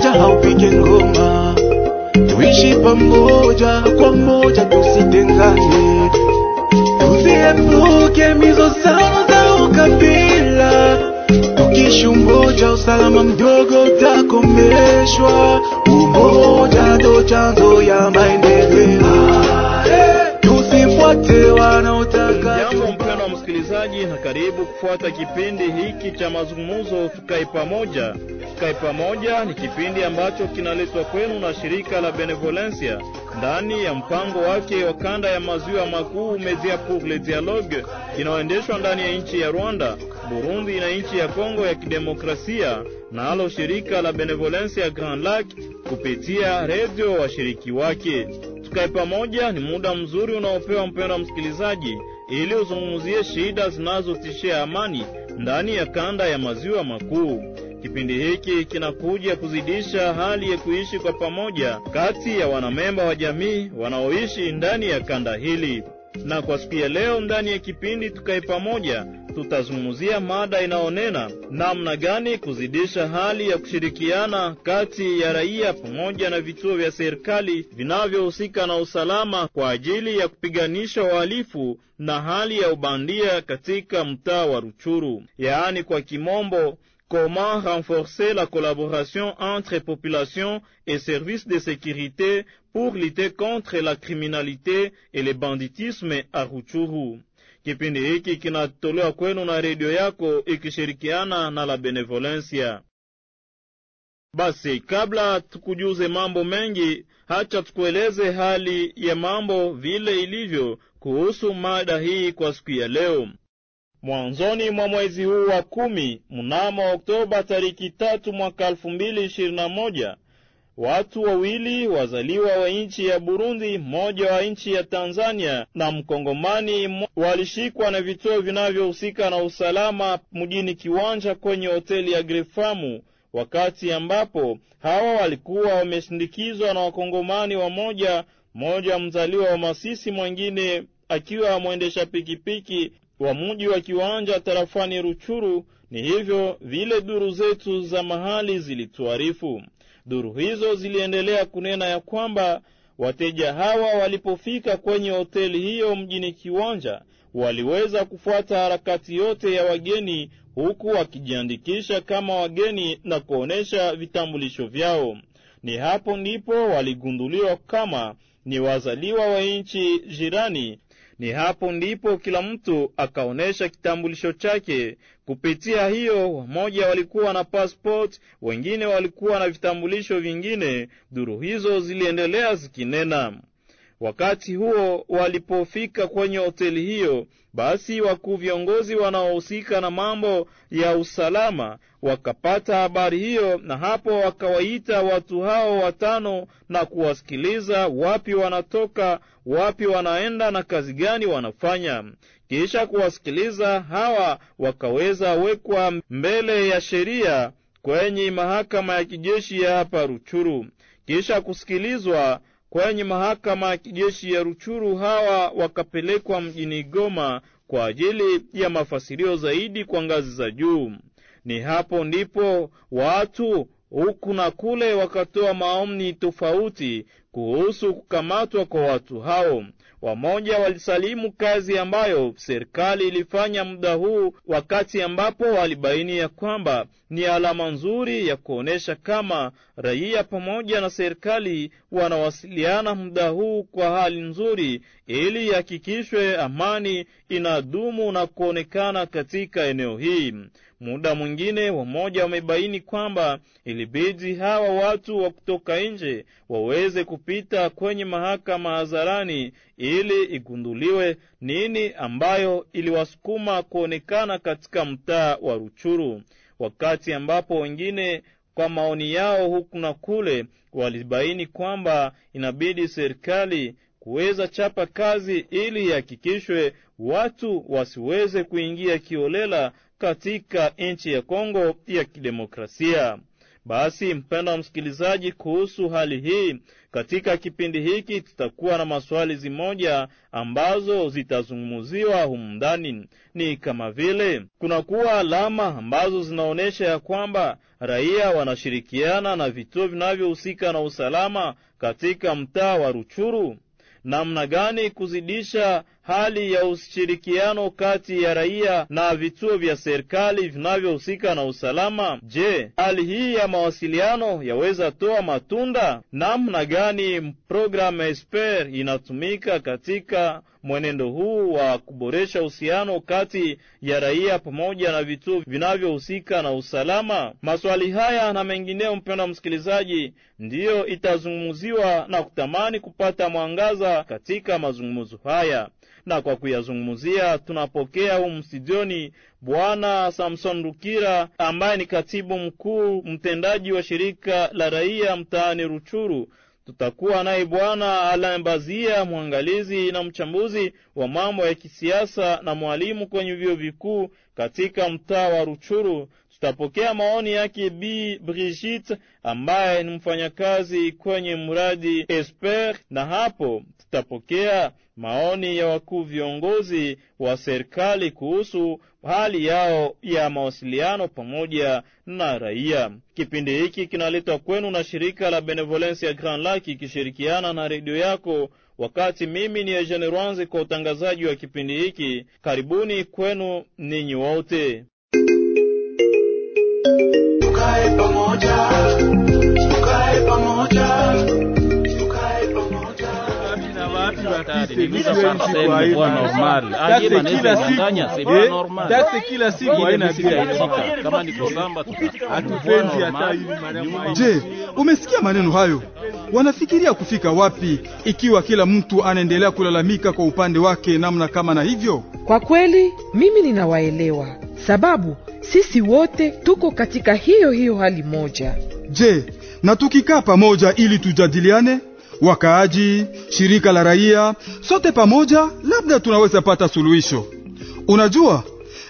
mkono haupige ngoma, tuishi pamoja kwa moja, tusitengane, tuziepuke mizozano za ukabila. Tukishi umoja, usalama mdogo utakomeshwa. Umoja ndo chanzo ya maendeleo, tusifuate wanaotaka Jambo mpendwa msikilizaji, na karibu kufuata kipindi hiki cha mazungumzo Tukae Pamoja. Tukae Pamoja ni kipindi ambacho kinaletwa kwenu na shirika la Benevolencia ndani ya mpango wake wa kanda ya maziwa makuu Media pour le Dialogue inayoendeshwa ndani ya nchi ya Rwanda, Burundi na nchi ya Kongo ya Kidemokrasia, nalo shirika la Benevolencia Grand Lac kupitia redio washiriki wake. Tukae Pamoja ni muda mzuri unaopewa mpendwa msikilizaji ili uzungumzie shida zinazotishia amani ndani ya kanda ya maziwa makuu. Kipindi hiki kinakuja kuzidisha hali ya kuishi kwa pamoja kati ya wanamemba wa jamii wanaoishi ndani ya kanda hili. Na kwa siku ya leo ndani ya kipindi Tukae Pamoja tutazungumzia mada inayonena namna gani kuzidisha hali ya kushirikiana kati ya raia pamoja na vituo vya serikali vinavyohusika na usalama kwa ajili ya kupiganisha uhalifu na hali ya ubandia katika mtaa wa Ruchuru, yaani kwa kimombo Comment renforcer la collaboration entre population et services de sécurité pour lutter contre la criminalité et le banditisme à Ruchuru? Kipindi hiki kinatolewa kwenu na redio yako ikishirikiana na la Benevolencia. Basi kabla tukujuze mambo mengi, hacha tukueleze hali ya mambo vile ilivyo kuhusu mada hii kwa siku ya leo. Mwanzoni mwa mwezi huu wa kumi, mnamo Oktoba tariki tatu mwaka elfu mbili ishirini na moja watu wawili wazaliwa wa nchi ya Burundi, mmoja wa nchi ya Tanzania na mkongomani walishikwa na vituo vinavyohusika na usalama mjini Kiwanja kwenye hoteli ya Grefamu, wakati ambapo hawa walikuwa wameshindikizwa na wakongomani wamoja, mmoja mzaliwa wa Masisi, mwengine akiwa mwendesha pikipiki wa mji wa Kiwanja tarafani Ruchuru. Ni hivyo vile duru zetu za mahali zilituarifu. Duru hizo ziliendelea kunena ya kwamba wateja hawa walipofika kwenye hoteli hiyo mjini Kiwanja waliweza kufuata harakati yote ya wageni, huku wakijiandikisha kama wageni na kuonyesha vitambulisho vyao. Ni hapo ndipo waligunduliwa kama ni wazaliwa wa nchi jirani. Ni hapo ndipo kila mtu akaonyesha kitambulisho chake. Kupitia hiyo, wamoja walikuwa na passport, wengine walikuwa na vitambulisho vingine. Duru hizo ziliendelea zikinena. Wakati huo walipofika kwenye hoteli hiyo, basi wakuu viongozi wanaohusika na mambo ya usalama wakapata habari hiyo, na hapo wakawaita watu hao watano na kuwasikiliza wapi wanatoka, wapi wanaenda na kazi gani wanafanya. Kisha kuwasikiliza hawa, wakaweza wekwa mbele ya sheria kwenye mahakama ya kijeshi ya hapa Ruchuru. Kisha kusikilizwa kwenye mahakama ya kijeshi ya Ruchuru, hawa wakapelekwa mjini Goma kwa ajili ya mafasirio zaidi kwa ngazi za juu. Ni hapo ndipo watu huku na kule wakatoa maoni tofauti kuhusu kukamatwa kwa watu hao. Wamoja walisalimu kazi ambayo serikali ilifanya muda huu, wakati ambapo walibaini ya kwamba ni alama nzuri ya kuonyesha kama raia pamoja na serikali wanawasiliana muda huu kwa hali nzuri, ili ihakikishwe amani inadumu na kuonekana katika eneo hii. Muda mwingine wamoja wamebaini kwamba ilibidi hawa watu wa kutoka nje waweze kupita kwenye mahakama hadharani ili igunduliwe nini ambayo iliwasukuma kuonekana katika mtaa wa Ruchuru, wakati ambapo wengine kwa maoni yao huku na kule walibaini kwamba inabidi serikali kuweza chapa kazi ili ihakikishwe watu wasiweze kuingia kiolela katika nchi ya Kongo ya Kidemokrasia. Basi mpendwa msikilizaji, kuhusu hali hii katika kipindi hiki tutakuwa na maswali zimoja ambazo zitazungumziwa humu ndani, ni kama vile kunakuwa alama ambazo zinaonyesha ya kwamba raia wanashirikiana na vituo vinavyohusika na usalama katika mtaa wa Ruchuru. Namna gani kuzidisha hali ya ushirikiano kati ya raia na vituo vya serikali vinavyohusika na usalama? Je, hali hii ya mawasiliano yaweza toa matunda? Namna gani programu Esper inatumika katika mwenendo huu wa kuboresha uhusiano kati ya raia pamoja na vituo vinavyohusika na usalama? Maswali haya na mengineyo, mpendwa msikilizaji, ndiyo itazungumziwa na kutamani kupata mwangaza katika mazungumzo haya na kwa kuyazungumzia tunapokea humu studioni Bwana Samson Rukira ambaye ni katibu mkuu mtendaji wa shirika la raia mtaani Ruchuru. Tutakuwa naye Bwana Alain Bazia, mwangalizi na mchambuzi wa mambo ya kisiasa na mwalimu kwenye vyuo vikuu katika mtaa wa Ruchuru. Tutapokea maoni yake Bi Brigitte ambaye ni mfanyakazi kwenye mradi Esper, na hapo tutapokea maoni ya wakuu viongozi wa serikali kuhusu hali yao ya mawasiliano pamoja na raia. Kipindi hiki kinaletwa kwenu na shirika la Benevolence ya Grand Lake ikishirikiana na redio yako, wakati mimi ni Eugene Rwanze kwa utangazaji wa kipindi hiki. Karibuni kwenu ninyi wote. Kila siku haina hatupenzi hata hivi. Je, umesikia maneno hayo? Wanafikiria kufika wapi ikiwa kila mtu anaendelea kulalamika kwa upande wake namna kama na hivyo? Kwa kweli mimi ninawaelewa, sababu sisi wote tuko katika hiyo hiyo hali moja. Je, na tukikaa pamoja ili tujadiliane, wakaaji, shirika la raia, sote pamoja, labda tunaweza pata suluhisho. Unajua,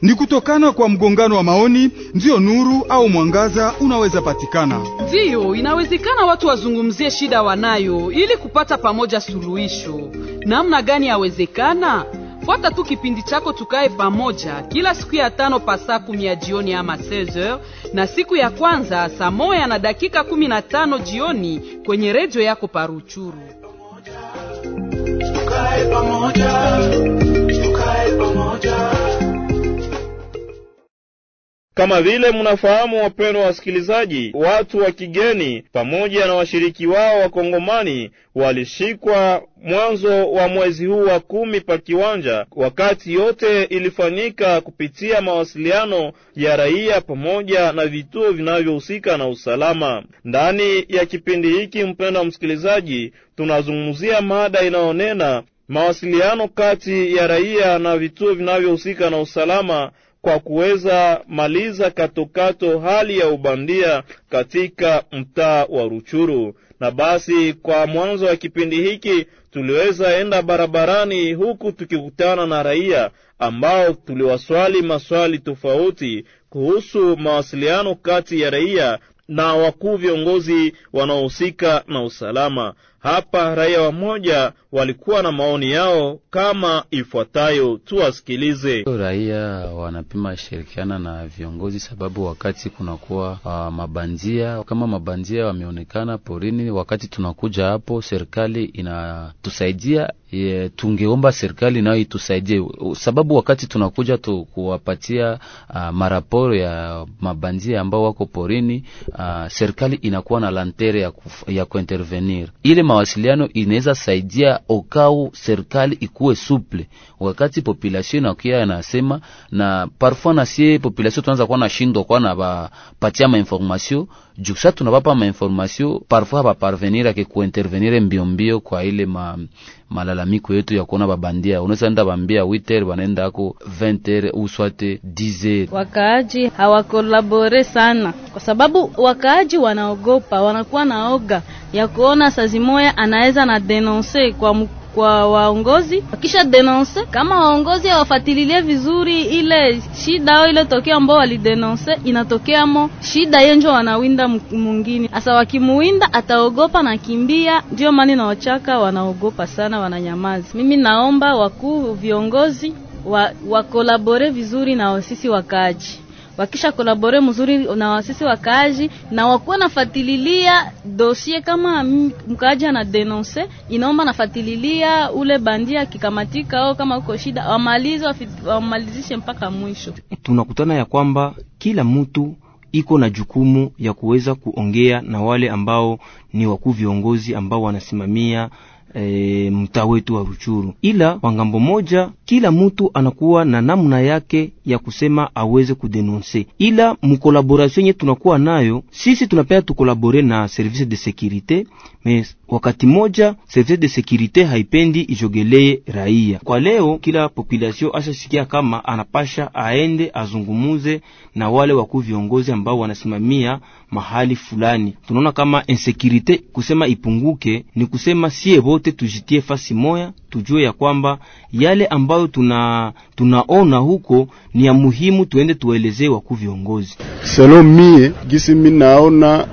ni kutokana kwa mgongano wa maoni ndiyo nuru au mwangaza unaweza patikana. Ndiyo, inawezekana watu wazungumzie shida wanayo ili kupata pamoja suluhisho. Namna gani yawezekana? Fuata tu kipindi chako tukae pamoja kila siku ya tano pa saa kumi ya jioni ama 16h na siku ya kwanza saa moya na dakika kumi na tano jioni kwenye redio yako Paruchuru. Tukae pamoja, tukae pamoja. Kama vile mnafahamu, wapendwa wasikilizaji, watu wa kigeni pamoja na washiriki wao wakongomani walishikwa mwanzo wa mwezi huu wa kumi pa kiwanja, wakati yote ilifanyika kupitia mawasiliano ya raia pamoja na vituo vinavyohusika na usalama. Ndani ya kipindi hiki, mpendwa msikilizaji, tunazungumzia mada inayonena mawasiliano kati ya raia na vituo vinavyohusika na usalama kwa kuweza maliza katokato hali ya ubandia katika mtaa wa Ruchuru. Na basi kwa mwanzo wa kipindi hiki tuliweza enda barabarani huku tukikutana na raia ambao tuliwaswali maswali tofauti kuhusu mawasiliano kati ya raia na wakuu viongozi wanaohusika na usalama. Hapa raia wamoja walikuwa na maoni yao kama ifuatayo, tuwasikilize. Raia wanapima shirikiana na viongozi, sababu wakati kunakuwa uh, mabandia kama mabandia wameonekana porini, wakati tunakuja hapo, serikali inatusaidia ye, tungeomba serikali nayo itusaidie, sababu wakati tunakuja tu kuwapatia uh, maraporo ya mabandia ambao wako porini, uh, serikali inakuwa na lantere ya, ya kuintervenir. Ile mawasiliano inaweza saidia okau serikali ikuwe suple wakati population inakia anasema na parfois na sie population tunaanza kuwa na shindo kwa na bapatia ma information juu sasa tunabapa ma information parfois ba parvenir ake kuintervenir mbio mbio kwa ile ma malalamiko yetu ya kuona babandia, unaweza enda bambia 8h banaenda ako 20h ou soit 10h. Wakaaji hawakolabore sana, kwa sababu wakaaji wanaogopa, wanakuwa naoga ya kuona sazi moya anaweza na denonse kwa kwa waongozi, kisha denonse kama waongozi hawafatililie vizuri ile shida au ile tokeo ambao walidenonse, inatokeamo shida yenjo wanawinda mwingine. Asa wakimuwinda ataogopa na kimbia, ndio maana na wachaka wanaogopa sana, wananyamazi. Mimi naomba wakuu viongozi wa wakolabore vizuri na sisi wakaaji wakisha kolabore mzuri na wasisi wakaaji na wakuwa nafatililia dosie kama mkaaji ana denonse, inaomba nafatililia ule bandia akikamatika au kama uko shida wamalize, wamalizishe mpaka mwisho. Tunakutana ya kwamba kila mtu iko na jukumu ya kuweza kuongea na wale ambao ni wakuu viongozi ambao wanasimamia E, mtaa wetu wa Ruchuru, ila kwa ng'ambo moja kila mtu anakuwa na namna yake ya kusema aweze kudenonse, ila mukolaboration yenye tunakuwa nayo sisi tunapea tukolabore na service de securite me wakati moja service de securite haipendi ijogeleye raia. Kwa leo kila population ashasikia kama anapasha aende azungumuze na wale wakuu viongozi ambao wanasimamia mahali fulani. Tunaona kama insekirite kusema ipunguke ni kusema sie vote tujitie fasi moya, tujue ya kwamba yale ambayo tuna tunaona huko ni ya muhimu, tuende tuwaelezee wakuu viongozi. Selo mie gisi mi naona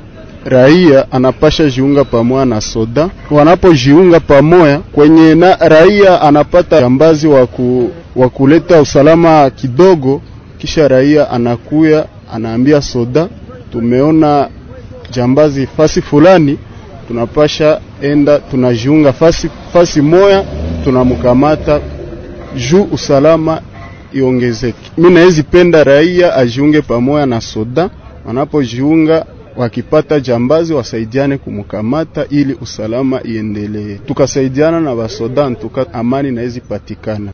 raia anapasha jiunga pamoja na soda. Wanapojiunga pamoja kwenye na raia anapata jambazi wa kuleta usalama kidogo, kisha raia anakuya anaambia soda, tumeona jambazi fasi fulani, tunapasha enda, tunajiunga fasi, fasi moya tunamkamata juu usalama iongezeke. Mimi naezi penda raia ajiunge pamoja na soda, wanapojiunga wakipata jambazi wasaidiane kumkamata ili usalama iendelee. Tukasaidiana na basoda, tuka amani naezi patikana.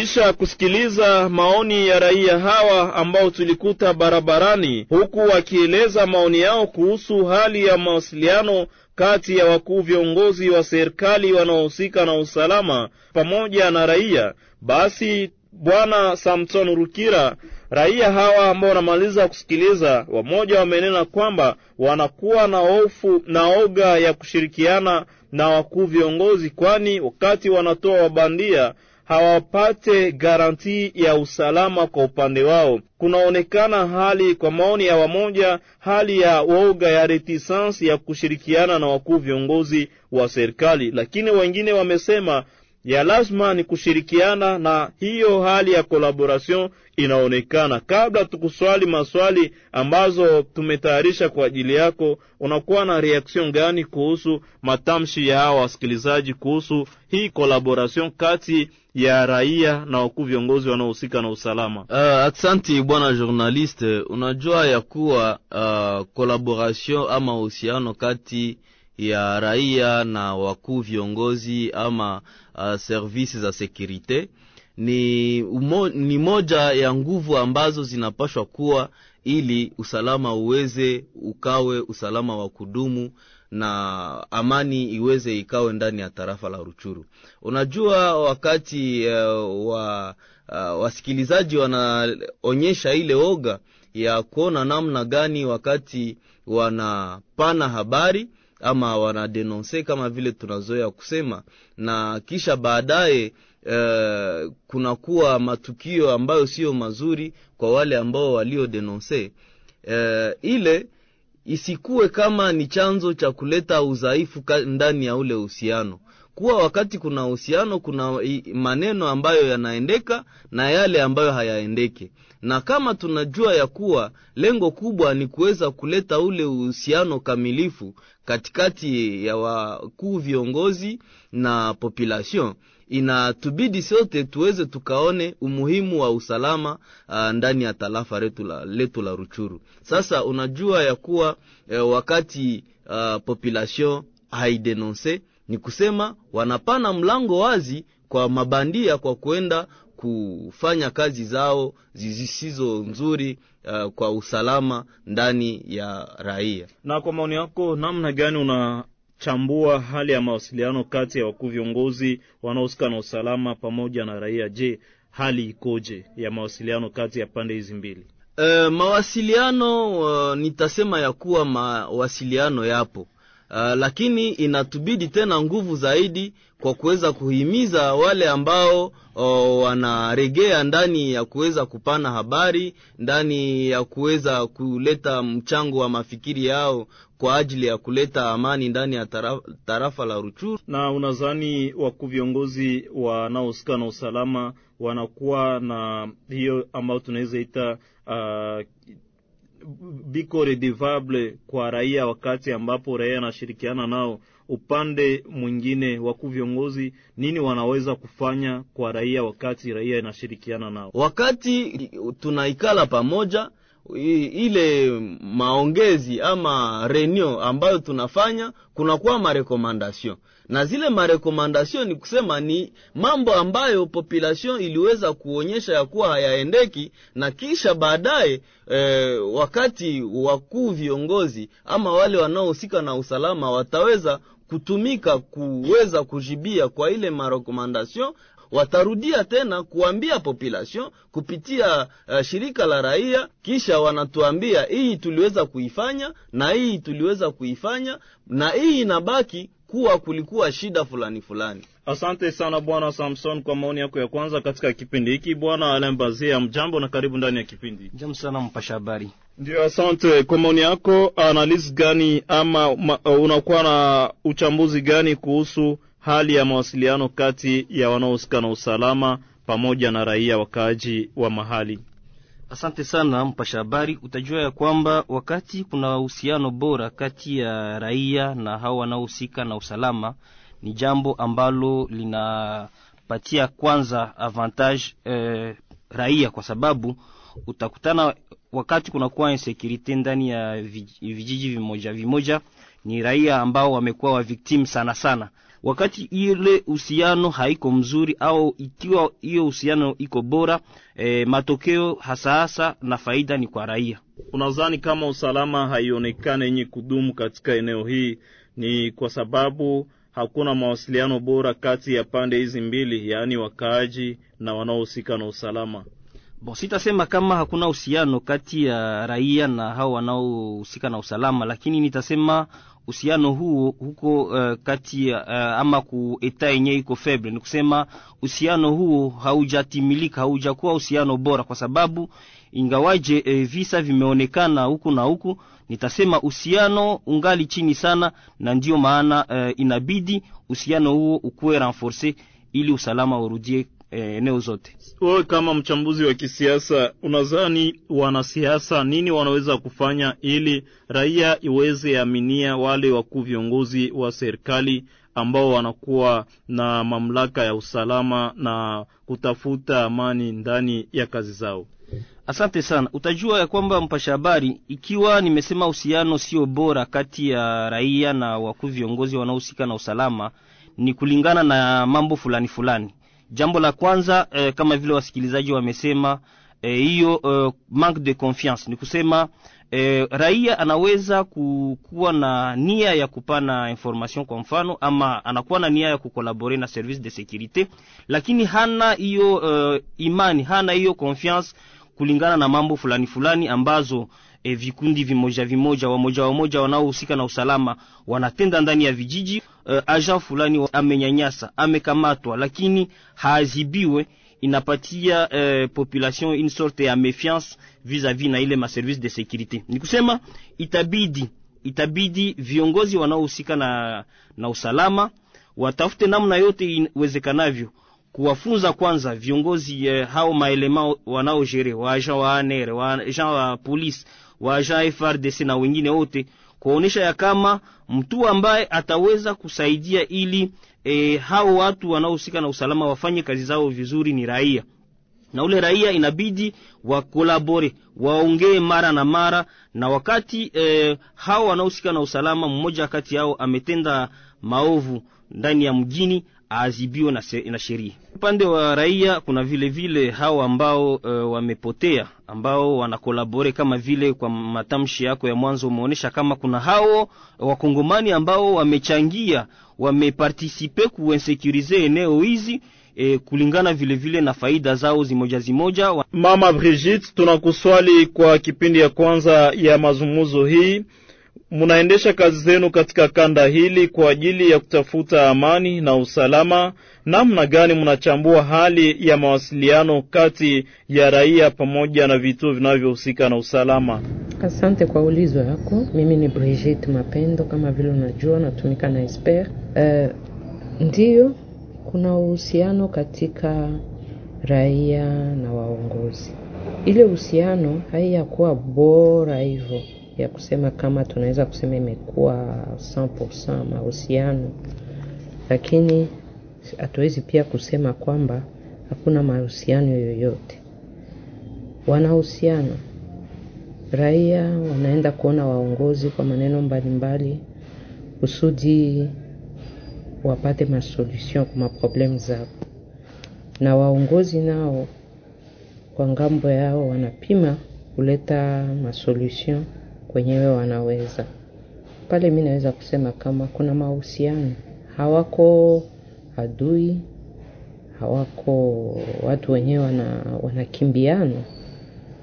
Kisha kusikiliza maoni ya raia hawa ambao tulikuta barabarani, huku wakieleza maoni yao kuhusu hali ya mawasiliano kati ya wakuu viongozi wa serikali wanaohusika na usalama pamoja na raia, basi Bwana Samson Rukira, raia hawa ambao wanamaliza kusikiliza, wamoja wamenena kwamba wanakuwa na hofu na oga ya kushirikiana na wakuu viongozi, kwani wakati wanatoa wabandia hawapate garanti ya usalama kwa upande wao. Kunaonekana hali, kwa maoni ya wamoja, hali ya woga ya retisansi ya kushirikiana na wakuu viongozi wa serikali, lakini wengine wamesema ya lazima ni kushirikiana, na hiyo hali ya collaboration inaonekana. Kabla tukuswali maswali ambazo tumetayarisha kwa ajili yako, unakuwa na reaksion gani kuhusu matamshi ya hawa wasikilizaji kuhusu hii kolaborasion kati ya raia na wakuu viongozi wanaohusika na usalama? Uh, aksanti bwana journaliste. Unajua ya kuwa uh, collaboration ama uhusiano kati ya raia na wakuu viongozi ama uh, servisi za sekurite ni, umo, ni moja ya nguvu ambazo zinapashwa kuwa ili usalama uweze ukawe usalama wa kudumu na amani iweze ikawe ndani ya tarafa la Ruchuru. Unajua wakati uh, wa uh, wasikilizaji wanaonyesha ile oga ya kuona namna gani wakati wanapana habari ama wanadenonse kama vile tunazoea kusema, na kisha baadaye uh, kunakuwa matukio ambayo sio mazuri kwa wale ambao waliodenonse. Uh, ile isikuwe kama ni chanzo cha kuleta udhaifu ndani ya ule uhusiano. Kuwa wakati kuna uhusiano kuna maneno ambayo yanaendeka na yale ambayo hayaendeke na kama tunajua ya kuwa lengo kubwa ni kuweza kuleta ule uhusiano kamilifu katikati ya wakuu viongozi na population inatubidi sote tuweze tukaone umuhimu wa usalama uh, ndani ya tarafa letu la, letu la Ruchuru. Sasa unajua ya kuwa eh, wakati uh, population haidenonse ni kusema wanapana mlango wazi kwa mabandia kwa kwenda kufanya kazi zao zisizo nzuri uh, kwa usalama ndani ya raia. Na kwa maoni yako, namna gani unachambua hali ya mawasiliano kati ya wakuu viongozi wanaohusika na usalama pamoja na raia? Je, hali ikoje ya mawasiliano kati ya pande hizi mbili? Uh, mawasiliano uh, nitasema ya kuwa mawasiliano yapo Uh, lakini inatubidi tena nguvu zaidi kwa kuweza kuhimiza wale ambao o, wanaregea ndani ya kuweza kupana habari, ndani ya kuweza kuleta mchango wa mafikiri yao kwa ajili ya kuleta amani ndani ya tarafa, tarafa la Ruchuru. Na unadhani wakuu viongozi wanaohusika na usalama wanakuwa na hiyo ambayo tunaweza ita uh, biko redevable kwa raia, wakati ambapo raia anashirikiana nao upande mwingine, wakuu viongozi nini wanaweza kufanya kwa raia wakati raia inashirikiana nao? Wakati tunaikala pamoja, ile maongezi ama reunion ambayo tunafanya, kunakuwa marekomandasyon na zile marekomandasyon ni kusema ni mambo ambayo population iliweza kuonyesha ya kuwa hayaendeki, na kisha baadaye e, wakati wakuu viongozi ama wale wanaohusika na usalama wataweza kutumika kuweza kujibia kwa ile marekomandasyon watarudia tena kuambia population kupitia uh, shirika la raia, kisha wanatuambia hii tuliweza kuifanya na hii tuliweza kuifanya na hii inabaki kuwa kulikuwa shida fulani fulani. Asante sana Bwana Samson kwa maoni yako ya kwanza katika kipindi hiki. Bwana Alembazia, mjambo na karibu ndani ya kipindi. Jambo sana mpasha habari. Ndio, asante kwa maoni yako. analisi gani ama ma, unakuwa na uchambuzi gani kuhusu hali ya mawasiliano kati ya wanaohusika na usalama pamoja na raia wakaaji wa mahali? Asante sana mpasha habari. Utajua ya kwamba wakati kuna uhusiano bora kati ya raia na hao wanaohusika na usalama, ni jambo ambalo linapatia kwanza avantage eh, raia, kwa sababu utakutana wakati kunakuwa insecurity ndani ya vijiji vimoja vimoja, ni raia ambao wamekuwa wa victim sana sana wakati ile uhusiano haiko mzuri au ikiwa hiyo uhusiano iko bora e, matokeo hasa hasa na faida ni kwa raia. Unadhani kama usalama haionekane yenye kudumu katika eneo hii ni kwa sababu hakuna mawasiliano bora kati ya pande hizi mbili, yaani wakaaji na wanaohusika na usalama? Bon, sitasema kama hakuna uhusiano kati ya raia na hao wanaohusika na usalama, lakini nitasema uhusiano huo huko uh, kati uh, ama kueta yenye iko feble, ni kusema uhusiano huo haujatimilika, haujakuwa uhusiano bora, kwa sababu ingawaje e, visa vimeonekana huku na huku, nitasema uhusiano ungali chini sana, na ndio maana uh, inabidi uhusiano huo ukuwe renforce ili usalama urudie eneo zote. Wewe kama mchambuzi wa kisiasa, unadhani wanasiasa nini wanaweza kufanya ili raia iweze aminia wale wakuu viongozi wa serikali ambao wanakuwa na mamlaka ya usalama na kutafuta amani ndani ya kazi zao? Asante sana. Utajua ya kwamba mpasha habari, ikiwa nimesema uhusiano sio bora kati ya raia na wakuu viongozi wanaohusika na usalama, ni kulingana na mambo fulani fulani. Jambo la kwanza eh, kama vile wasikilizaji wamesema hiyo eh, eh, manque de confiance. Ni kusema eh, raia anaweza kuwa na nia ya kupana information kwa mfano, ama anakuwa na nia ya kukolabore na service de securite, lakini hana hiyo eh, imani, hana hiyo confiance kulingana na mambo fulani fulani ambazo E, vikundi vimoja vimoja wamoja wamoja wanaohusika na usalama wanatenda ndani ya vijiji. E, agent fulani amenyanyasa, amekamatwa, lakini haazibiwe, inapatia e, population une sorte ya méfiance vis-à-vis na ile ma service de sécurité. Ni kusema itabidi itabidi viongozi wanaohusika na, na usalama watafute namna yote iwezekanavyo kuwafunza kwanza viongozi eh, hao maelema wanaojere wa agent wa ANR wa agent wa police wa agent FRDC na wengine wote, kuonesha ya kama mtu ambaye ataweza kusaidia ili e, hao watu wanaohusika na usalama wafanye kazi zao vizuri ni raia, na ule raia inabidi wakolabore, waongee mara na mara, na wakati e, hao wanaohusika na usalama, mmoja kati yao ametenda maovu ndani ya mjini aadhibiwe na, na sheria. Upande wa raia kuna vile vile hao ambao e, wamepotea ambao wanakolabore kama vile kwa matamshi yako ya mwanzo umeonyesha kama kuna hao wakongomani ambao wamechangia wamepartisipe kuinsekurize eneo hizi e, kulingana vile vile na faida zao zimoja zimoja. Mama Brigitte, tunakuswali kwa kipindi ya kwanza ya mazungumzo hii munaendesha kazi zenu katika kanda hili kwa ajili ya kutafuta amani na usalama. Namna gani mnachambua hali ya mawasiliano kati ya raia pamoja na vituo vinavyohusika na usalama? Asante kwa ulizo yako. Mimi ni Brigitte Mapendo, kama vile unajua natumika na Esper. Uh, ndiyo kuna uhusiano katika raia na waongozi. Ile uhusiano haiyakuwa bora hivyo ya kusema kama tunaweza kusema imekuwa 100% mahusiano, lakini hatuwezi pia kusema kwamba hakuna mahusiano yoyote. Wanahusiana, raia wanaenda kuona waongozi kwa maneno mbalimbali kusudi wapate masolution kwa maproblemu zao, na waongozi nao kwa ng'ambo yao wanapima kuleta masolution kwenyewe wanaweza pale. Mi naweza kusema kama kuna mahusiano, hawako adui, hawako watu wenyewe wana, wanakimbiana,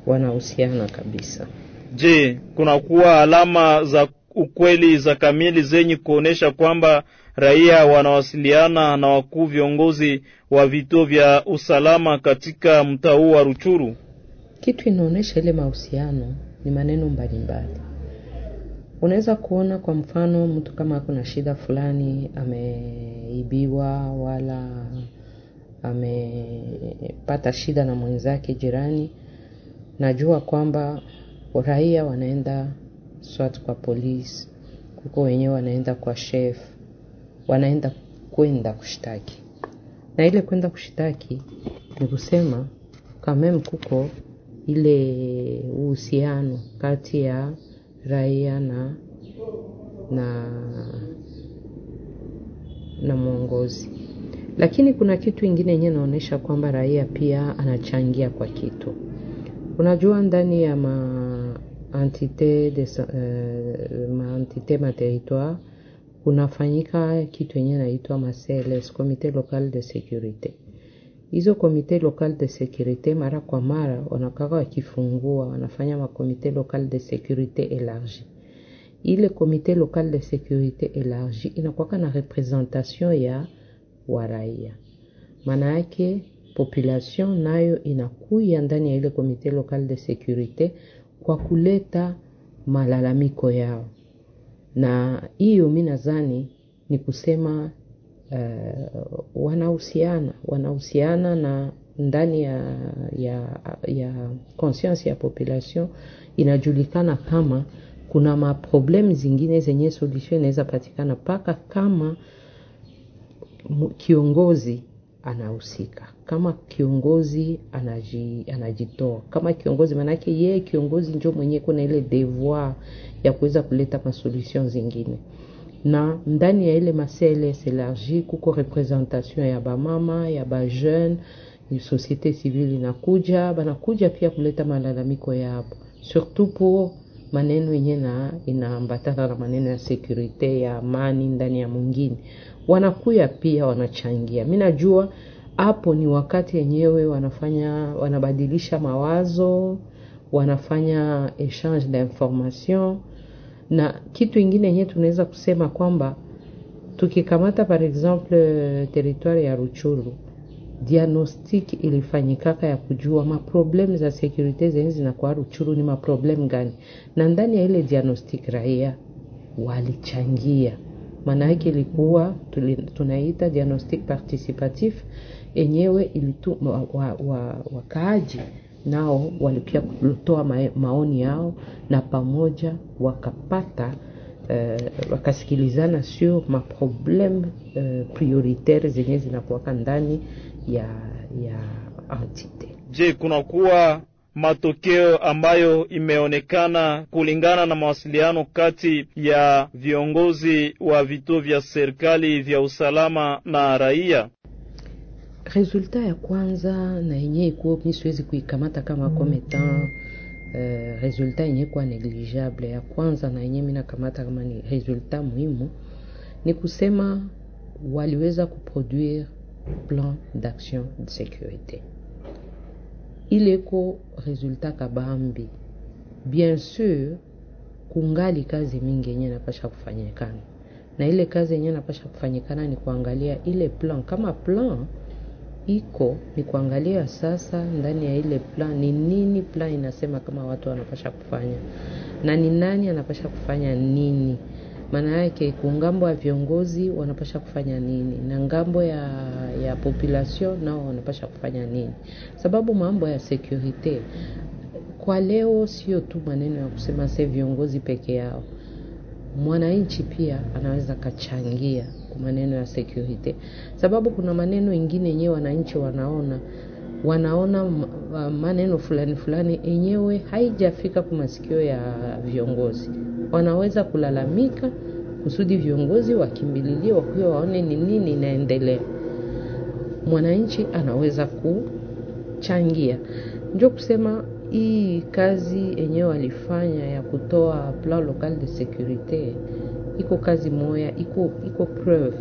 wanahusiana kabisa. Je, kunakuwa alama za ukweli za kamili zenye kuonyesha kwamba raia wanawasiliana na wakuu viongozi wa vituo vya usalama katika mtaa huu wa Ruchuru? Kitu inaonyesha ile mahusiano ni maneno mbalimbali. Unaweza kuona kwa mfano, mtu kama kuna shida fulani, ameibiwa wala amepata shida na mwenzake jirani, najua kwamba raia wanaenda swat kwa polisi, kuko wenyewe wanaenda kwa chef, wanaenda kwenda kushtaki, na ile kwenda kushtaki ni kusema kamem kuko ile uhusiano kati ya raia na na na mwongozi, lakini kuna kitu ingine yenye inaonyesha kwamba raia pia anachangia kwa kitu. Unajua, ndani ya ma entite de uh, ma entite ma territoire kunafanyika kitu yenye naitwa ma comité local de sécurité hizo komite local de securite mara kwa mara wanakaka wakifungua, wanafanya makomite local de securite elargi. Ile komite local de securite elargi inakwaka na representation ya waraia, maana yake population nayo inakuya ndani ya ile komite local de securite kwa kuleta malalamiko yao, na hiyo mi nadhani ni kusema Uh, wanahusiana wanahusiana na ndani ya, ya, ya conscience ya population inajulikana kama kuna maproblemu zingine zenye solution inaweza patikana mpaka kama kiongozi anahusika, kama kiongozi anaji, anajitoa kama kiongozi, maanake yeye kiongozi njo mwenye kuna ile devoir ya kuweza kuleta masolution zingine na ndani ya ile maCLS elargi kuko representation ya bamama ya bajeune, société civile inakuja, banakuja pia kuleta malalamiko yabo, surtout pour maneno yenye na inaambatana na maneno ya sekurite ya amani ndani ya mwingine, wanakuya pia wanachangia. Mi najua hapo ni wakati yenyewe wanafanya wanabadilisha mawazo, wanafanya échange d'information na kitu ingine yenyewe tunaweza kusema kwamba tukikamata par exemple territoire ya Ruchuru, diagnostic ilifanyikaka ya kujua maproblemu za sekurite zenye zinakuwa Ruchuru ni maproblemu gani, na ndani ya ile diagnostic raia walichangia. Maana yake ilikuwa tunaita diagnostic participatif, enyewe wakaaji wa, wa nao walipia kutoa maoni yao na pamoja wakapata uh, wakasikilizana sio maprobleme uh, prioritaire zenye zinakuwaka ndani ya ya entite. Je, kunakuwa matokeo ambayo imeonekana kulingana na mawasiliano kati ya viongozi wa vituo vya serikali vya usalama na raia? Resulta ya kwanza na yenye ikuwa mi siwezi kuikamata kama kometan etant uh, resulta yenye kuwa negligeable. Ya kwanza na yenye mi nakamata kama ni resulta muhimu ni kusema waliweza kuproduire plan d'action de sécurité ileko resultat kabambi. Bien sûr kungali kazi mingi yenye napasha kufanyikana na ile kazi yenye napasha kufanyikana ni kuangalia ile plan kama plan iko ni kuangalia sasa ndani ya ile plan ni nini plan inasema kama watu wanapasha kufanya? Na ni nani anapasha kufanya nini? Maana yake kungambo ya viongozi wanapasha kufanya nini? Na ng'ambo ya, ya population nao wanapasha kufanya nini? Sababu mambo ya security kwa leo sio tu maneno ya kusema se viongozi peke yao. Mwananchi pia anaweza kachangia maneno ya security. Sababu kuna maneno ingine yenyewe wananchi wanaona. Wanaona maneno fulani fulani yenyewe haijafika kwa masikio ya viongozi. Wanaweza kulalamika kusudi viongozi wakimbililie wakuwa waone ni nini inaendelea. Mwananchi anaweza kuchangia. Ndio kusema hii kazi yenyewe walifanya ya kutoa plan local de securite iko kazi moya iko iko preuve.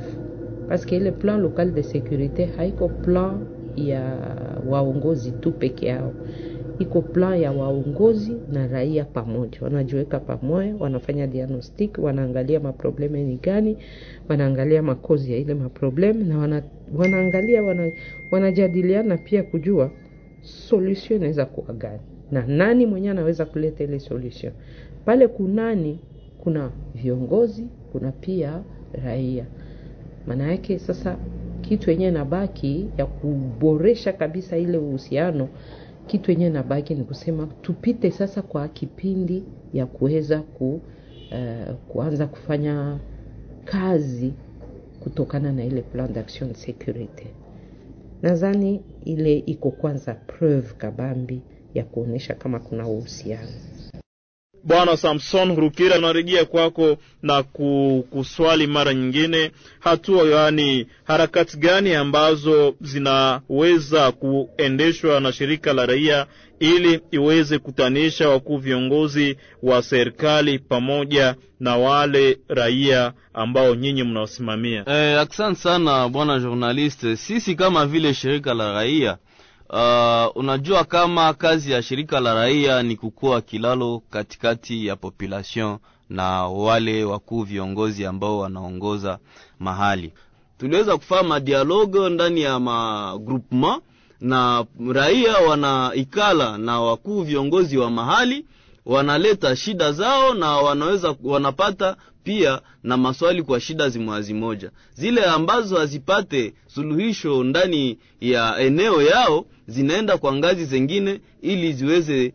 Paske ile plan local de securite haiko plan ya waongozi tu peke yao. Iko plan ya waongozi na raia pamoja. Wanajiweka pamoja wanafanya diagnostic wanaangalia maprobleme ni gani wanaangalia makozi ya ile maprobleme na wana, wanaangalia wana, wanajadiliana pia kujua solution inaweza kuwa gani. Na nani mwenyewe anaweza kuleta ile solution. Pale kunani kuna viongozi kuna pia raia. Maana yake sasa kitu yenyewe nabaki ya kuboresha kabisa ile uhusiano kitu yenyewe nabaki ni kusema tupite sasa kwa kipindi ya kuweza ku, uh, kuanza kufanya kazi kutokana na ile plan d'action security. Nadhani ile iko kwanza preuve kabambi ya kuonyesha kama kuna uhusiano bwana samson rukira unarejea kwako na kuswali mara nyingine. Hatua yaani harakati gani ambazo zinaweza kuendeshwa na shirika la raia ili iweze kutanisha wakuu viongozi wa serikali pamoja na wale raia ambao nyinyi mnawasimamia? Eh, asante sana bwana journaliste. Sisi kama vile shirika la raia Uh, unajua kama kazi ya shirika la raia ni kukua kilalo katikati ya population na wale wakuu viongozi ambao wanaongoza mahali. Tuliweza kufanya madialogo ndani ya magroupement na raia wanaikala na wakuu viongozi wa mahali wanaleta shida zao na wanaweza wanapata pia na maswali kwa shida zimwazimoja zile ambazo hazipate suluhisho ndani ya eneo yao zinaenda kwa ngazi zengine ili ziweze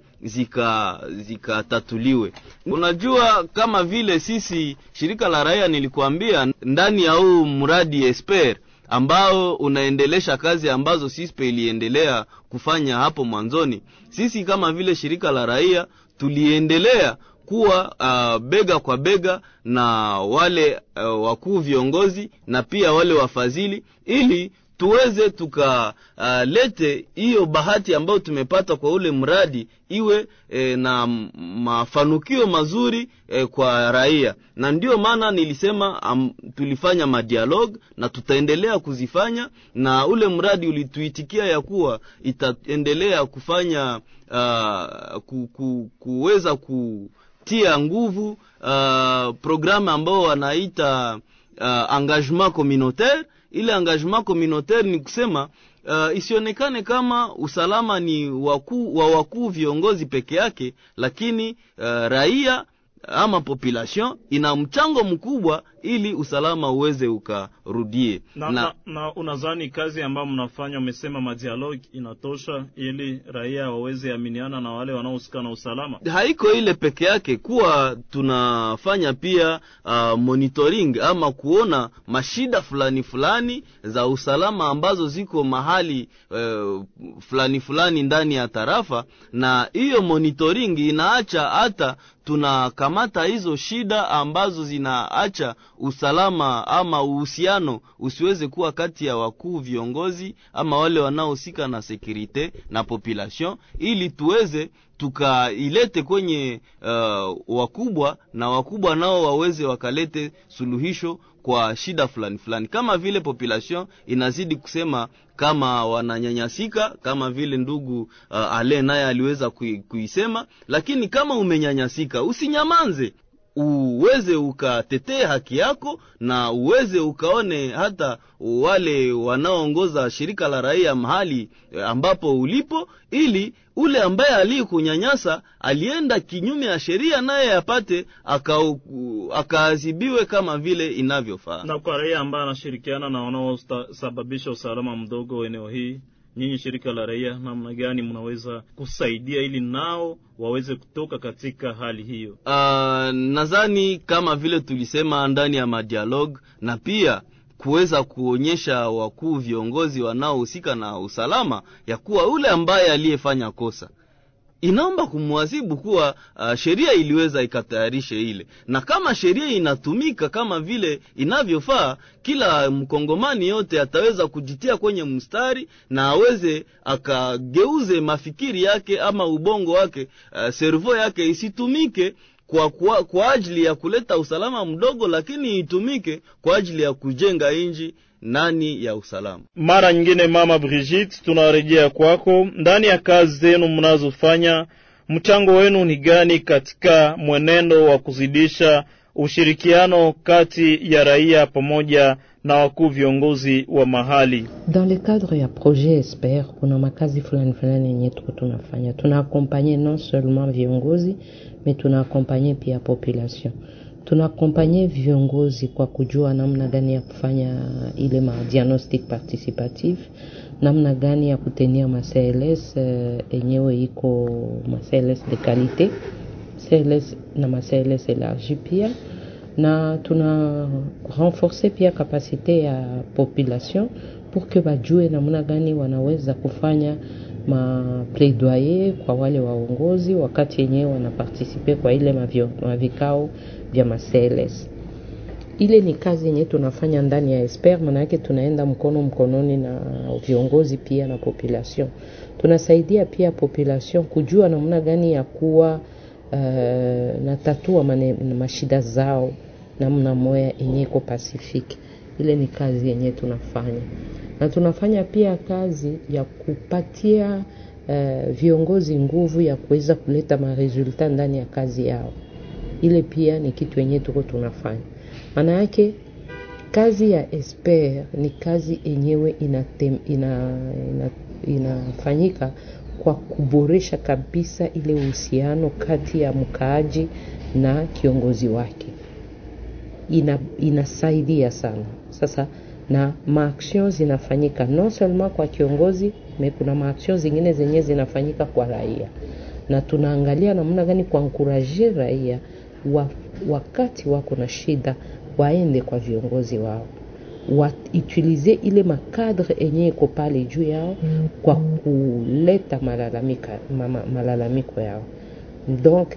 zikatatuliwe. Zika unajua kama vile sisi shirika la raia nilikuambia ndani ya huu mradi esper ambao unaendelesha kazi ambazo sispe iliendelea kufanya hapo mwanzoni sisi kama vile shirika la raia tuliendelea kuwa uh, bega kwa bega na wale uh, wakuu viongozi na pia wale wafadhili ili tuweze tukalete uh, hiyo bahati ambayo tumepata kwa ule mradi iwe e, na mafanukio mazuri e, kwa raia. Na ndio maana nilisema um, tulifanya madialog na tutaendelea kuzifanya na ule mradi ulituitikia ya kuwa itaendelea kufanya uh, ku, ku, kuweza kutia nguvu uh, programu ambao wanaita uh, engagement communautaire ile engagement communautaire ni kusema uh, isionekane kama usalama ni waku, wa wakuu viongozi peke yake lakini uh, raia ama population ina mchango mkubwa ili usalama uweze ukarudie. Na, na, na unadhani kazi ambayo mnafanya umesema madialog inatosha ili raia waweze aminiana na wale wanaohusika na usalama? Haiko ile peke yake kuwa tunafanya pia uh, monitoring ama kuona mashida fulani fulani za usalama ambazo ziko mahali uh, fulani fulani ndani ya tarafa na hiyo monitoring inaacha hata tunakamata hizo shida ambazo zinaacha usalama ama uhusiano usiweze kuwa kati ya wakuu viongozi ama wale wanaohusika na sekurite na population ili tuweze tukailete kwenye uh, wakubwa na wakubwa nao waweze wakalete suluhisho kwa shida fulani fulani. Kama vile population inazidi kusema kama wananyanyasika kama vile ndugu uh, ale naye aliweza kui, kuisema lakini kama umenyanyasika usinyamanze uweze ukatetee haki yako na uweze ukaone hata wale wanaoongoza shirika la raia mahali ambapo ulipo, ili ule ambaye aliyekunyanyasa alienda kinyume ya sheria, naye apate akaadhibiwe kama vile inavyofaa. Na kwa raia ambaye anashirikiana na wanaosababisha usalama mdogo eneo hii nyinyi shirika la raia, namna gani mnaweza kusaidia ili nao waweze kutoka katika hali hiyo? Uh, nadhani kama vile tulisema ndani ya madialog na pia kuweza kuonyesha wakuu viongozi wanaohusika na usalama ya kuwa yule ambaye aliyefanya kosa inaomba kumwazibu kuwa uh, sheria iliweza ikatayarishe ile, na kama sheria inatumika kama vile inavyofaa, kila mkongomani yote ataweza kujitia kwenye mstari na aweze akageuze mafikiri yake ama ubongo wake, uh, servo yake isitumike kwa, kwa, kwa ajili ya kuleta usalama mdogo, lakini itumike kwa ajili ya kujenga inji nani ya usalama. Mara nyingine, Mama Brigitte, tunarejea kwako. Ndani ya kazi zenu mnazofanya, mchango wenu ni gani katika mwenendo wa kuzidisha ushirikiano kati ya raia pamoja na wakuu viongozi wa mahali? Dans le cadre ya projet Esper, kuna makazi fulani fulani yenye tuko tunafanya, tunaakompanye non seulement viongozi mais tunaakompanye pia population tunaakompanye viongozi kwa kujua namna gani ya kufanya ile ma diagnostic participative, namna gani ya kutenia ma CLS enyewe uh, iko ma CLS de qualité CLS na ma CLS elargi pia, na tuna renforcer pia kapasite ya population pour que bajue namna gani wanaweza kufanya ma plaidoyer kwa wale waongozi wakati yenyewe wanapartisipe kwa ile mavyo, mavikao vya ma-CLS. Ile ni kazi yenyewe tunafanya ndani ya Esper, maana yake tunaenda mkono mkononi na viongozi pia na population. Tunasaidia pia population kujua namna gani ya kuwa uh, na tatua mane, mashida zao namna moya yenye iko pacifique. Ile ni kazi yenyewe tunafanya na tunafanya pia kazi ya kupatia uh, viongozi nguvu ya kuweza kuleta maresulta ndani ya kazi yao. Ile pia ni kitu yenyewe tuko tunafanya. Maana yake kazi ya Esper ni kazi yenyewe ina, ina, inafanyika kwa kuboresha kabisa ile uhusiano kati ya mkaaji na kiongozi wake. Ina, inasaidia sana sasa na maaction zinafanyika. Non seulement kwa kiongozi me kuna maaction zingine zenye zinafanyika kwa raia, na tunaangalia namna gani kuankuraje raia wa, wakati wako na shida waende kwa viongozi wao. Wautilize ile makadre enye iko pale juu yao kwa kuleta malalamika, malalamiko, malalamiko yao. Donc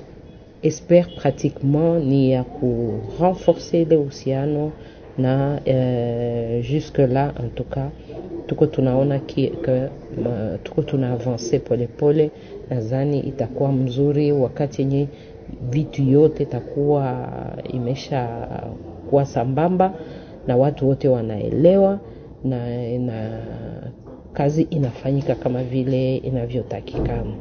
espere pratiquement ni ya kurenforce ile uhusiano na e, jusque là en tout cas tuko tunaona ki, ke, ma, tuko tuna avance polepole. Nadhani itakuwa mzuri wakati yenye vitu yote itakuwa imesha kuwa sambamba na watu wote wanaelewa na, na kazi inafanyika kama vile inavyotakikana.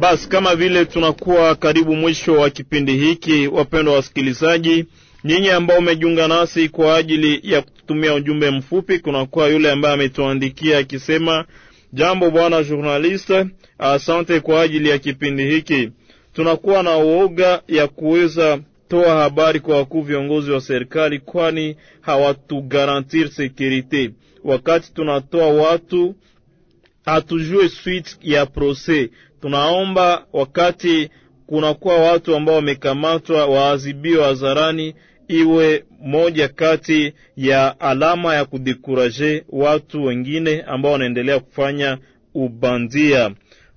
Basi kama vile tunakuwa karibu mwisho wa kipindi hiki, wapendwa wasikilizaji, nyinyi ambao umejiunga nasi kwa ajili ya kutumia ujumbe mfupi, kunakuwa yule ambaye ametuandikia akisema, jambo bwana journaliste, asante kwa ajili ya kipindi hiki. Tunakuwa na uoga ya kuweza toa habari kwa wakuu viongozi wa serikali, kwani hawatugarantir sekurite. Wakati tunatoa watu hatujue suite ya proses. Tunaomba wakati kunakuwa watu ambao wamekamatwa waadhibiwe hadharani, iwe moja kati ya alama ya kudikuraje watu wengine ambao wanaendelea kufanya ubandia.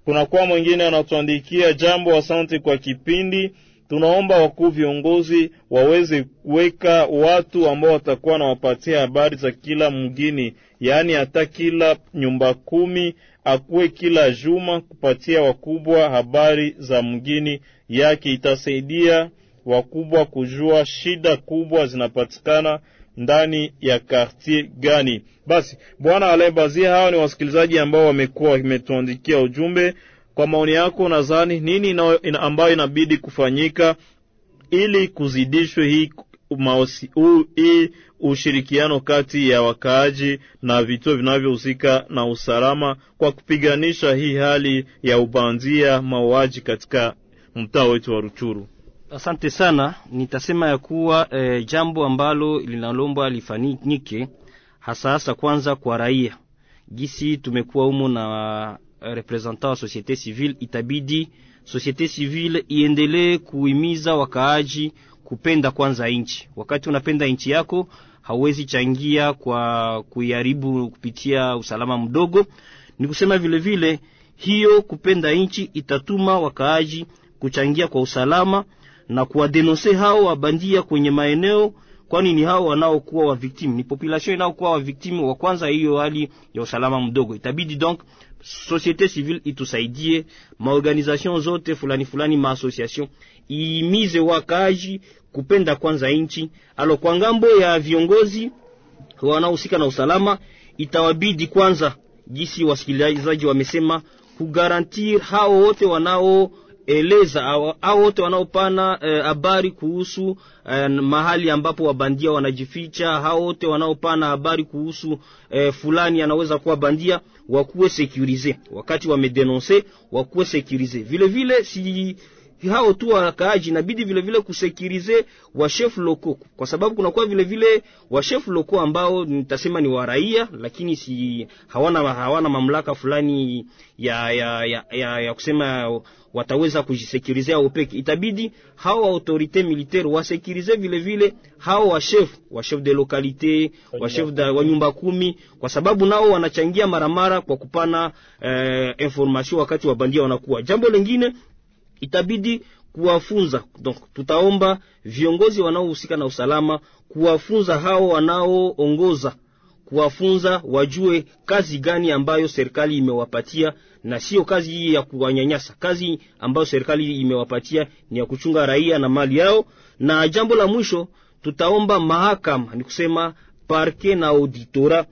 Kuna kwa mwingine anatuandikia jambo, asante kwa kipindi. Tunaomba wakuu viongozi waweze kuweka watu ambao watakuwa wanawapatia habari za kila mgini, yaani hata kila nyumba kumi akuwe kila juma kupatia wakubwa habari za mgini yake. Itasaidia wakubwa kujua shida kubwa zinapatikana ndani ya kartier gani. Basi bwana alebazia hawa ni wasikilizaji ambao wamekuwa wametuandikia ujumbe. Kwa maoni yako, nadhani nini ina, ina ambayo inabidi kufanyika ili kuzidishwe hii maosi, hii ushirikiano kati ya wakaaji na vituo vinavyohusika na usalama kwa kupiganisha hii hali ya ubandia mauaji katika mtaa wetu wa Ruchuru. Asante sana. Nitasema ya kuwa eh, jambo ambalo linalombwa lifanyike hasa hasa kwanza kwa raia, gisi tumekuwa humo na representant wa societe civile, itabidi societe civile iendelee kuhimiza wakaaji kupenda kwanza nchi. Wakati unapenda nchi yako, hauwezi changia kwa kuiharibu kupitia usalama mdogo. Ni kusema vile vile hiyo kupenda nchi itatuma wakaaji kuchangia kwa usalama na kuwadenonse hao wabandia kwenye maeneo, kwani ni hao wanaokuwa wa victim, ni population inaokuwa wa victim wa kwanza hiyo hali ya usalama mdogo. Itabidi donc societe civile itusaidie, maorganisation zote fulani fulani, maassociation iimize wakaaji kupenda kwanza nchi. Alo, kwa ng'ambo ya viongozi wanaohusika na usalama, itawabidi kwanza, jinsi wasikilizaji wamesema, kugarantir hao wote wanao eleza au wote wanaopana habari eh, kuhusu eh, mahali ambapo wabandia wanajificha, hao wote wanaopana habari kuhusu eh, fulani anaweza kuwa bandia, wakuwe sekurize wakati wamedenonse, wakuwe sekurize vile vile si hao tu wakaaji, inabidi vile vile kusekirize wa chef loko, kwa sababu kunakuwa vile vile wa chef loko ambao nitasema ni waraia, lakini si hawana, hawana mamlaka fulani ya, ya, ya, ya, ya kusema wataweza kujisekirize au peke. Itabidi hao autorite militaire wasekirize vile vile hao wa chef wa chef de localité wa chef da, wa nyumba kumi, kwa sababu nao wanachangia maramara kwa kupana eh, information wakati wa bandia wanakuwa. Jambo lingine itabidi kuwafunza. Donc tutaomba viongozi wanaohusika na usalama kuwafunza hao wanaoongoza, kuwafunza wajue kazi gani ambayo serikali imewapatia, na sio kazi hii ya kuwanyanyasa. Kazi ambayo serikali imewapatia ni ya kuchunga raia na mali yao. Na jambo la mwisho, tutaomba mahakama, ni kusema parke na auditora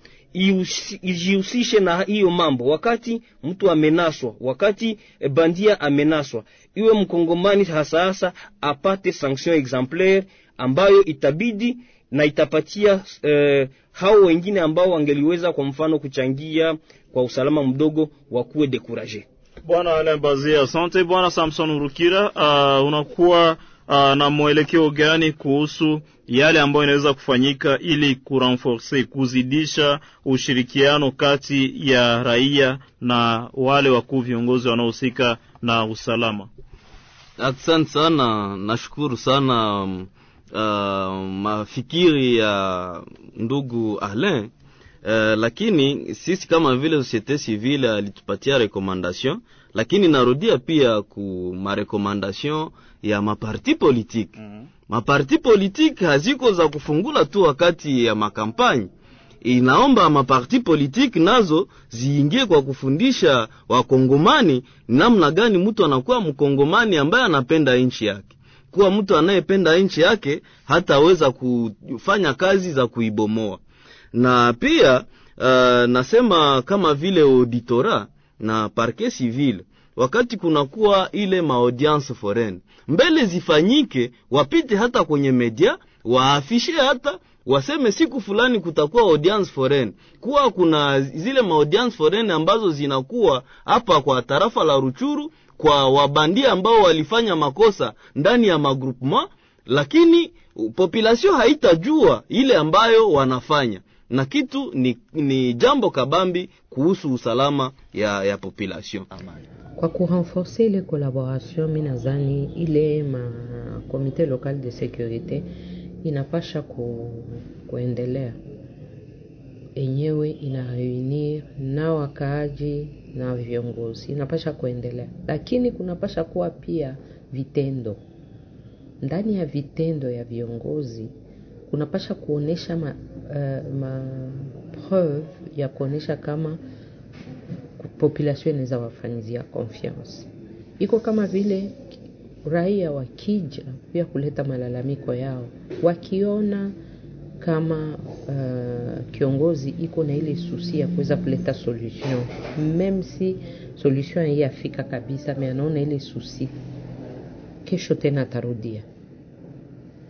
ijihusishe na hiyo mambo. Wakati mtu amenaswa, wakati bandia amenaswa, iwe mkongomani hasa hasa apate sanction exemplaire ambayo itabidi na itapatia eh, hao wengine ambao wangeliweza kwa mfano kuchangia kwa usalama mdogo wakuwe dekuraje. Bwana Alain Bazia, asante. Bwana Samson Urukira. uh, unakuwa uh, na mwelekeo gani kuhusu yale ambayo inaweza kufanyika ili kurenforce kuzidisha ushirikiano kati ya raia na wale wakuu viongozi wanaohusika na usalama? Asante sana, nashukuru sana uh, mafikiri ya ndugu Alain uh, lakini sisi kama vile societe civile alitupatia recommandation, lakini narudia pia ku marekomandation ya maparti politike mm -hmm. Maparti politike haziko za kufungula tu wakati ya makampanyi inaomba maparti politike nazo ziingie kwa kufundisha wakongomani namna gani mtu anakuwa mkongomani ambaye anapenda nchi yake. Kuwa mtu anayependa nchi yake hataweza kufanya kazi za kuibomoa. Na pia uh, nasema kama vile auditora na parquet civil wakati kunakuwa ile maaudience foren mbele zifanyike, wapite hata kwenye media waafishe hata waseme siku fulani kutakuwa audience foren kuwa kuna zile maaudience foren ambazo zinakuwa hapa kwa tarafa la Ruchuru kwa wabandia ambao walifanya makosa ndani ya magroupement, lakini population haitajua ile ambayo wanafanya na kitu ni, ni jambo kabambi kuhusu usalama ya, ya population. Kwa kurenforce ile collaboration, mi nadhani ile ma comité local de sécurité inapasha ku, kuendelea enyewe ina reunir na wakaaji na viongozi, inapasha kuendelea, lakini kunapasha kuwa pia vitendo. Ndani ya vitendo ya viongozi kunapasha kuonesha ma, uh, ma preuve ya kuonesha kama population inaweza wafanyizia confiance. Iko kama vile raia wakija pia kuleta malalamiko yao, wakiona kama uh, kiongozi iko na ile susi ya kuweza kuleta solution, meme si solution hii afika kabisa, me anaona ile susi, kesho tena atarudia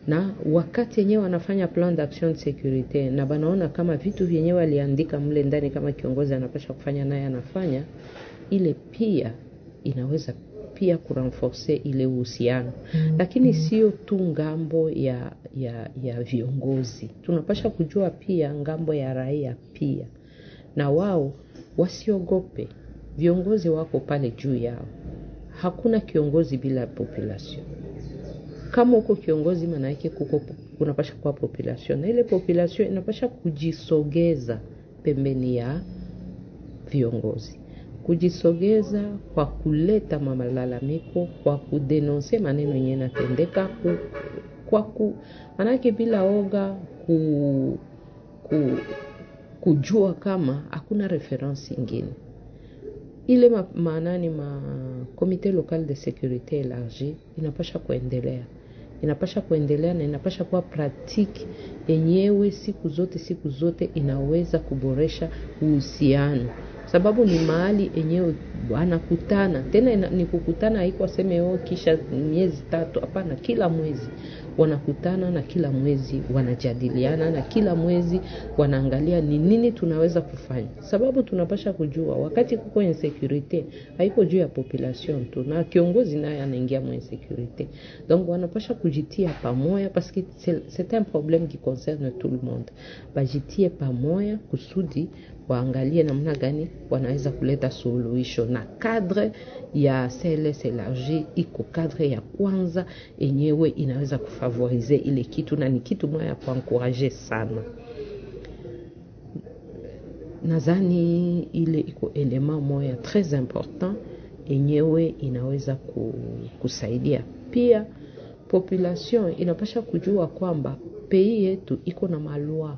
na wakati yenyewe wanafanya plan d'action de securite na banaona kama vitu vyenyewe aliandika mle ndani kama kiongozi anapasha kufanya naye anafanya ile pia inaweza pia kurenforce ile uhusiano. Mm. lakini sio tu ng'ambo ya, ya, ya viongozi. Tunapasha kujua pia ng'ambo ya raia pia. Na wao wasiogope. Viongozi wako pale juu yao. Hakuna kiongozi bila population kama uko kiongozi maana yake kuko kunapasha kuwa population. Na ile population inapasha kujisogeza pembeni ya viongozi. Kujisogeza kwa kuleta malalamiko kwa kudenonse maneno yenye natendeka ku, kwa ku manake bila oga ku, ku, kujua kama hakuna reference ingine. Ile ma, maanani ma komite local de securite elargi inapasha kuendelea inapasha kuendelea na inapasha kuwa pratiki yenyewe siku zote siku zote inaweza kuboresha uhusiano. Sababu ni mahali enyewe anakutana tena ni kukutana haiko aseme oh, kisha miezi tatu. Hapana kila mwezi wanakutana na kila mwezi wanajadiliana na kila mwezi wanaangalia ni nini tunaweza kufanya. Sababu tunapasha kujua wakati kuko insecurity haiko juu ya population tu na kiongozi naye anaingia mu insecurity, donc wanapasha kujitia pamoja parce que c'est un problème qui concerne tout le monde. Bajitie pamoja kusudi waangalie namna gani wanaweza kuleta suluhisho. Na kadre ya CLS elargi iko kadre ya kwanza enyewe inaweza kufavorize ile kitu na ni kitu moya ya kuankuraje sana. Nazani ile iko elema moya tres important enyewe inaweza kusaidia. Pia population inapasha kujua kwamba pei yetu iko na malua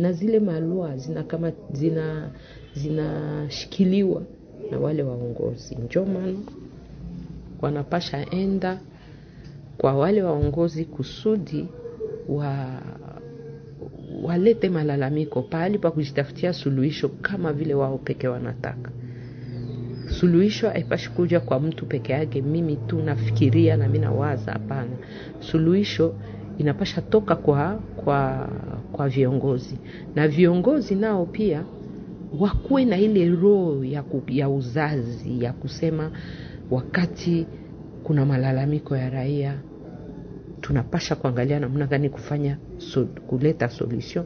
na zile malua zina kama zina zinashikiliwa na wale waongozi. Njo maana wanapasha enda kwa wale waongozi kusudi wa walete malalamiko pahali pa kujitafutia suluhisho kama vile wao peke wanataka. Suluhisho haipashi kuja kwa mtu peke yake mimi tu nafikiria na mimi nawaza hapana. Suluhisho inapasha toka kwa kwa kwa viongozi. Na viongozi nao pia wakuwe na ile roho ya, ya uzazi ya kusema wakati kuna malalamiko ya raia tunapasha kuangalia namna gani kufanya so, kuleta solution.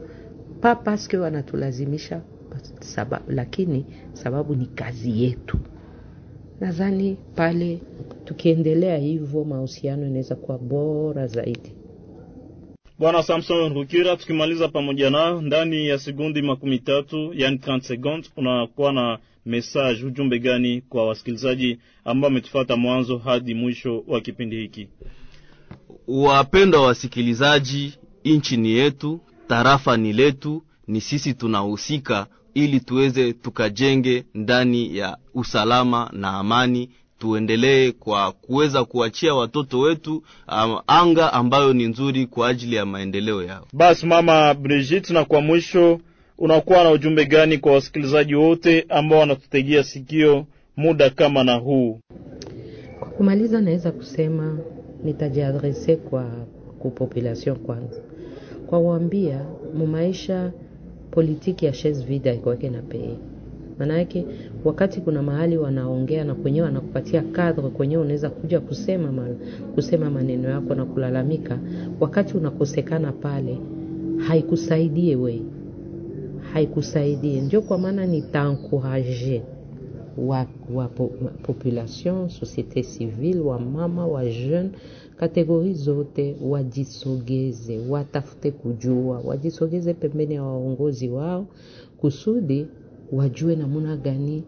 Pa paske wanatulazimisha sababu, lakini sababu ni kazi yetu. Nadhani pale tukiendelea hivyo mahusiano inaweza kuwa bora zaidi Bwana Samson Rukira, tukimaliza pamoja nao ndani ya sekundi makumi tatu yani 30 seconds, unakuwa na message, ujumbe gani kwa wasikilizaji ambao wametufata mwanzo hadi mwisho wa kipindi hiki? Wapendwa wasikilizaji, nchi ni yetu, tarafa ni letu, ni sisi tunahusika ili tuweze tukajenge ndani ya usalama na amani tuendelee kwa kuweza kuachia watoto wetu um, anga ambayo ni nzuri kwa ajili ya maendeleo yao. Basi mama brigit na kwa mwisho, unakuwa na ujumbe gani kwa wasikilizaji wote ambao wanatutegea sikio muda kama na huu? Kwa kumaliza, naweza kusema nitajiadrese kwa kupopulation kwanza, kwa wambia mumaisha politiki ya chaise vide haikuwake na pei Manake wakati kuna mahali wanaongea na kwenyewe wanakupatia kadre kwenyewe unaweza kuja kusema mal, kusema maneno yako na kulalamika, wakati unakosekana pale haikusaidie we, haikusaidie. Ndio kwa maana nitaencourage wa, wa po, population societe civile wa mama wa jeune kategori zote wajisogeze, watafute kujua, wajisogeze pembeni ya waongozi wao kusudi wajue namna gani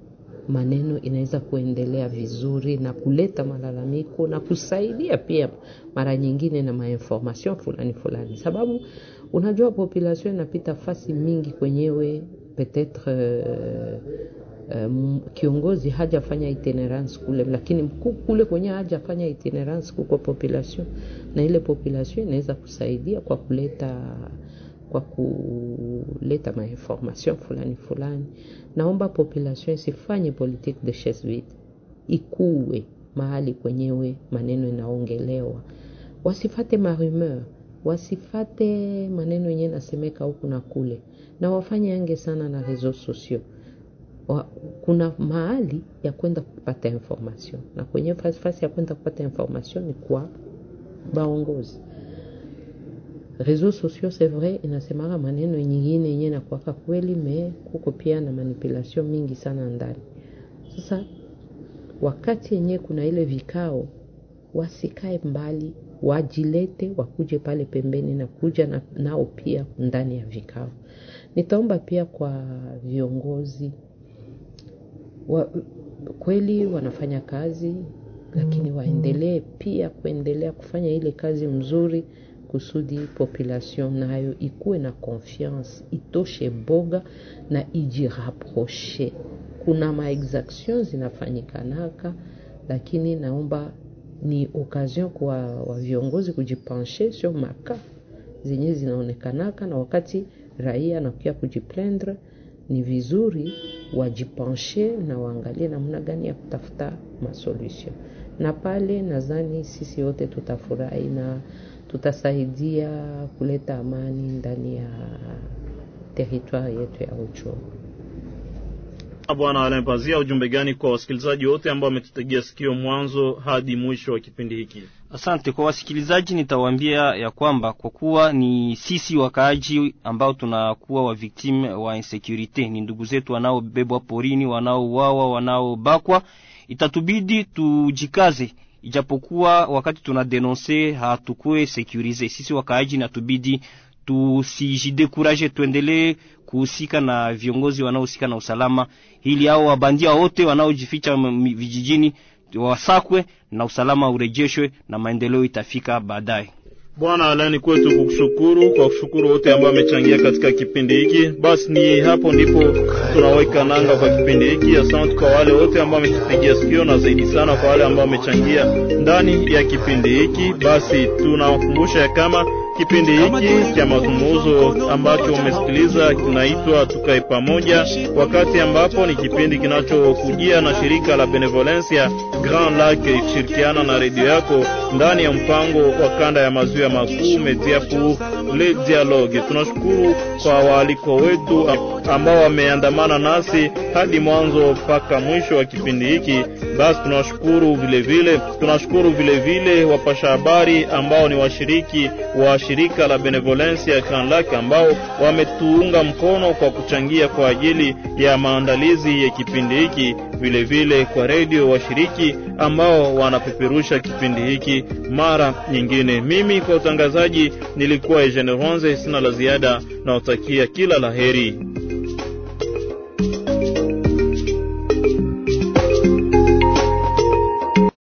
maneno inaweza kuendelea vizuri na kuleta malalamiko na kusaidia pia mara nyingine na mainformation fulani fulani, sababu unajua population inapita fasi mingi kwenyewe peut-être uh, um, kiongozi hajafanya itinerance kule, lakini kule kwenye hajafanya itinerance kuko population, na ile population inaweza kusaidia kwa kuleta kwa kuleta mainformation fulani fulani. Naomba population isifanye politique de chaise vide, ikuwe mahali kwenyewe maneno inaongelewa, wasifate marumeur wasifate maneno yenyewe nasemeka huku na kule. Na wafanye yange sana na reseaux sociaux. Wa, kuna mahali ya kwenda kupata information. Na kwenye fasi ya kwenda kupata information ni kwa baongozi réseaux sociaux c'est vrai inasemaka maneno nyingine yenye nakuaka kweli me kuko pia na manipulation mingi sana ndani. Sasa wakati yenye kuna ile vikao wasikae mbali wajilete wakuje pale pembeni na kuja na, nao pia ndani ya vikao. Nitaomba pia kwa viongozi wa, kweli wanafanya kazi lakini waendelee pia kuendelea kufanya ile kazi mzuri kusudi population nayo ikuwe na confiance itoshe boga na ijirapproche kuna maexaction zinafanyikanaka lakini naomba ni occasion kwa wa viongozi kujipenche sur maka zenye zinaonekanaka na wakati raia anakuya kujiplendre ni vizuri wajipanshe na waangalie namna gani ya kutafuta masolution na pale nadhani sisi wote tutafurahi na tutasaidia kuleta amani ndani ya teritwari yetu ya Rutshuru. Bwana Alain Pazia, ujumbe gani kwa wasikilizaji wote ambao wametutegea sikio mwanzo hadi mwisho wa kipindi hiki? Asante kwa wasikilizaji, nitawaambia ya kwamba kwa kuwa ni sisi wakaaji ambao tunakuwa wa victim wa insecurity, ni ndugu zetu wanaobebwa porini, wanaouawa, wanaobakwa, itatubidi tujikaze ijapokuwa wakati tuna denonse hatukue sekurize sisi wakaaji, na tubidi tusijidekuraje, tuendelee kuhusika na viongozi wanaohusika na usalama, ili hao wabandia wote wanaojificha vijijini wasakwe na usalama urejeshwe na maendeleo itafika baadaye. Bwana Alani, kwetu kukushukuru kwa kushukuru wote ambao wamechangia katika kipindi hiki. Basi ni hapo ndipo tunaweka nanga kwa kipindi hiki. Asante kwa wale wote ambao wametupigia sikio na zaidi sana kwa wale ambao wamechangia ndani ya kipindi hiki. Basi tunawakumbusha kama kipindi hiki cha mazungumzo ambacho umesikiliza kinaitwa Tukae Pamoja, wakati ambapo ni kipindi kinachokujia na shirika la Benevolencia Grand Lac ikishirikiana na redio yako ndani ya mpango wa kanda ya maziwa makuu Media pour le Dialogue. Tunashukuru kwa waaliko wetu ambao wameandamana nasi hadi mwanzo mpaka mwisho wa kipindi hiki. Basi tunashukuru vile vile, tunashukuru vile vile wapasha habari ambao ni washiriki wa shirika la Benevolence ya Grand Lac ambao wametuunga mkono kwa kuchangia kwa ajili ya maandalizi ya kipindi hiki, vile vile kwa redio washiriki ambao wanapeperusha kipindi hiki mara nyingine. Mimi kwa utangazaji nilikuwa Eugene Ronze, sina la ziada, nawatakia kila la heri.